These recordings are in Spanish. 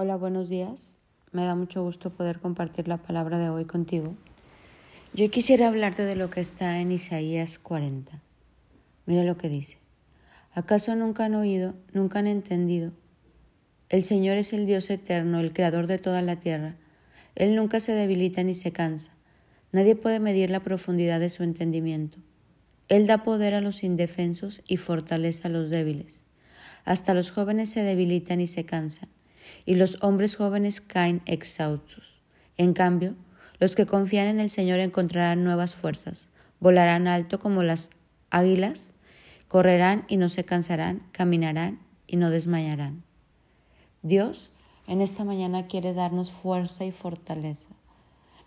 Hola, buenos días. Me da mucho gusto poder compartir la palabra de hoy contigo. Yo quisiera hablarte de lo que está en Isaías 40. Mira lo que dice. ¿Acaso nunca han oído, nunca han entendido? El Señor es el Dios eterno, el creador de toda la tierra. Él nunca se debilita ni se cansa. Nadie puede medir la profundidad de su entendimiento. Él da poder a los indefensos y fortaleza a los débiles. Hasta los jóvenes se debilitan y se cansan y los hombres jóvenes caen exhaustos. En cambio, los que confían en el Señor encontrarán nuevas fuerzas, volarán alto como las águilas, correrán y no se cansarán, caminarán y no desmayarán. Dios en esta mañana quiere darnos fuerza y fortaleza.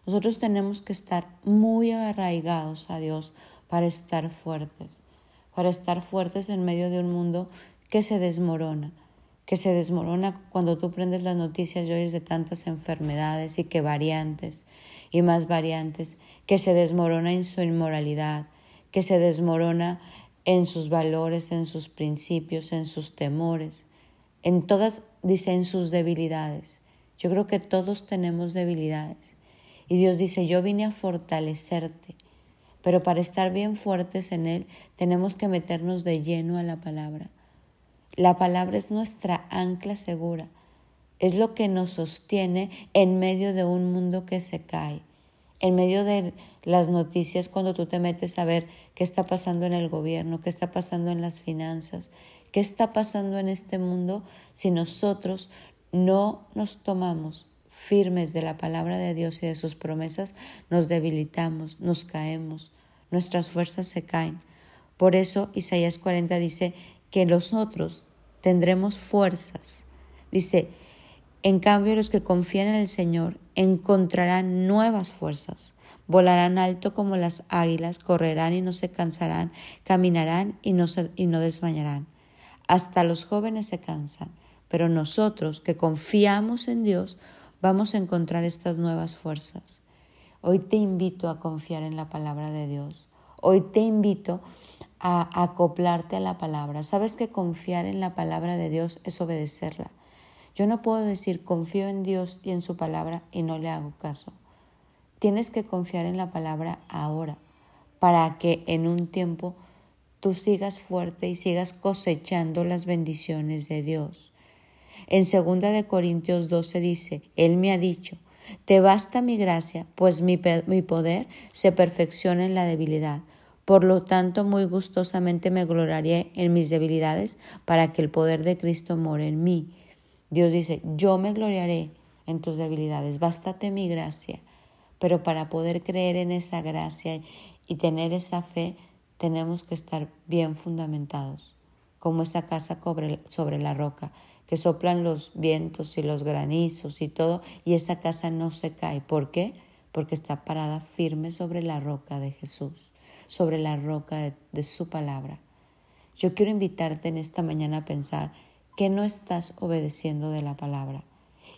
Nosotros tenemos que estar muy arraigados a Dios para estar fuertes, para estar fuertes en medio de un mundo que se desmorona, que se desmorona cuando tú prendes las noticias y oyes de tantas enfermedades y que variantes y más variantes, que se desmorona en su inmoralidad, que se desmorona en sus valores, en sus principios, en sus temores, en todas, dice, en sus debilidades. Yo creo que todos tenemos debilidades. Y Dios dice, yo vine a fortalecerte, pero para estar bien fuertes en Él tenemos que meternos de lleno a la palabra la palabra es nuestra ancla segura, es lo que nos sostiene en medio de un mundo que se cae, en medio de las noticias cuando tú te metes a ver qué está pasando en el gobierno, qué está pasando en las finanzas, qué está pasando en este mundo si nosotros no nos tomamos firmes de la palabra de Dios y de sus promesas, nos debilitamos, nos caemos, nuestras fuerzas se caen. Por eso Isaías 40 dice, que nosotros tendremos fuerzas. Dice, en cambio los que confían en el Señor encontrarán nuevas fuerzas, volarán alto como las águilas, correrán y no se cansarán, caminarán y no, y no desmayarán. Hasta los jóvenes se cansan, pero nosotros que confiamos en Dios vamos a encontrar estas nuevas fuerzas. Hoy te invito a confiar en la palabra de Dios. Hoy te invito a acoplarte a la palabra. Sabes que confiar en la palabra de Dios es obedecerla. Yo no puedo decir confío en Dios y en su palabra y no le hago caso. Tienes que confiar en la palabra ahora para que en un tiempo tú sigas fuerte y sigas cosechando las bendiciones de Dios. En 2 de Corintios 12 dice, Él me ha dicho, te basta mi gracia, pues mi, mi poder se perfecciona en la debilidad. Por lo tanto, muy gustosamente me gloriaré en mis debilidades para que el poder de Cristo more en mí. Dios dice, yo me gloriaré en tus debilidades, bástate mi gracia. Pero para poder creer en esa gracia y tener esa fe, tenemos que estar bien fundamentados, como esa casa sobre la roca, que soplan los vientos y los granizos y todo, y esa casa no se cae. ¿Por qué? Porque está parada firme sobre la roca de Jesús sobre la roca de, su palabra. Yo quiero invitarte en esta mañana a pensar que no estás obedeciendo de la palabra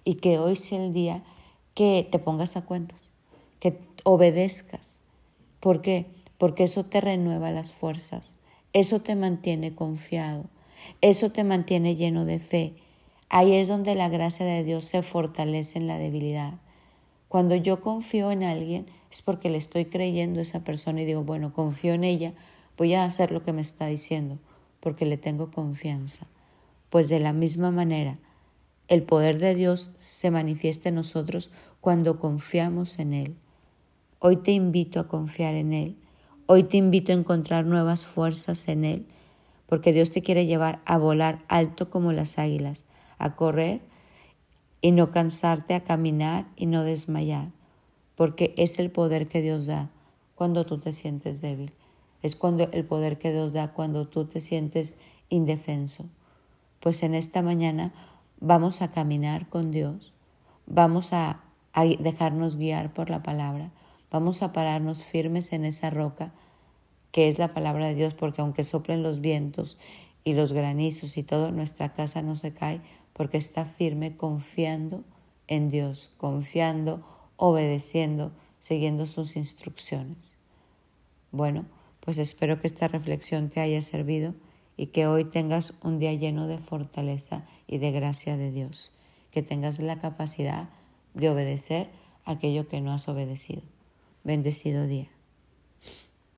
y que hoy sea el día que te pongas a cuentas, que obedezcas. ¿Por qué? Porque eso te renueva las fuerzas, eso te mantiene confiado, eso te mantiene lleno de fe. Ahí es donde la gracia de Dios se fortalece en la debilidad. Cuando yo confío en alguien es porque le estoy creyendo a esa persona y digo, bueno, confío en ella, voy a hacer lo que me está diciendo, porque le tengo confianza. Pues de la misma manera, el poder de Dios se manifiesta en nosotros cuando confiamos en Él. Hoy te invito a confiar en Él. Hoy te invito a encontrar nuevas fuerzas en Él, porque Dios te quiere llevar a volar alto como las águilas, a correr y no cansarte a caminar y no desmayar, porque es el poder que Dios da cuando tú te sientes débil. Es cuando el poder que Dios da cuando tú te sientes indefenso. Pues en esta mañana vamos a caminar con Dios, vamos a, dejarnos guiar por la palabra, vamos a pararnos firmes en esa roca que es la palabra de Dios, porque aunque soplen los vientos y los granizos y todo, nuestra casa no se cae porque está firme confiando en Dios, confiando, obedeciendo, siguiendo sus instrucciones. Bueno, pues espero que esta reflexión te haya servido y que hoy tengas un día lleno de fortaleza y de gracia de Dios. que tengas la capacidad de obedecer aquello que no has obedecido. Bendecido día.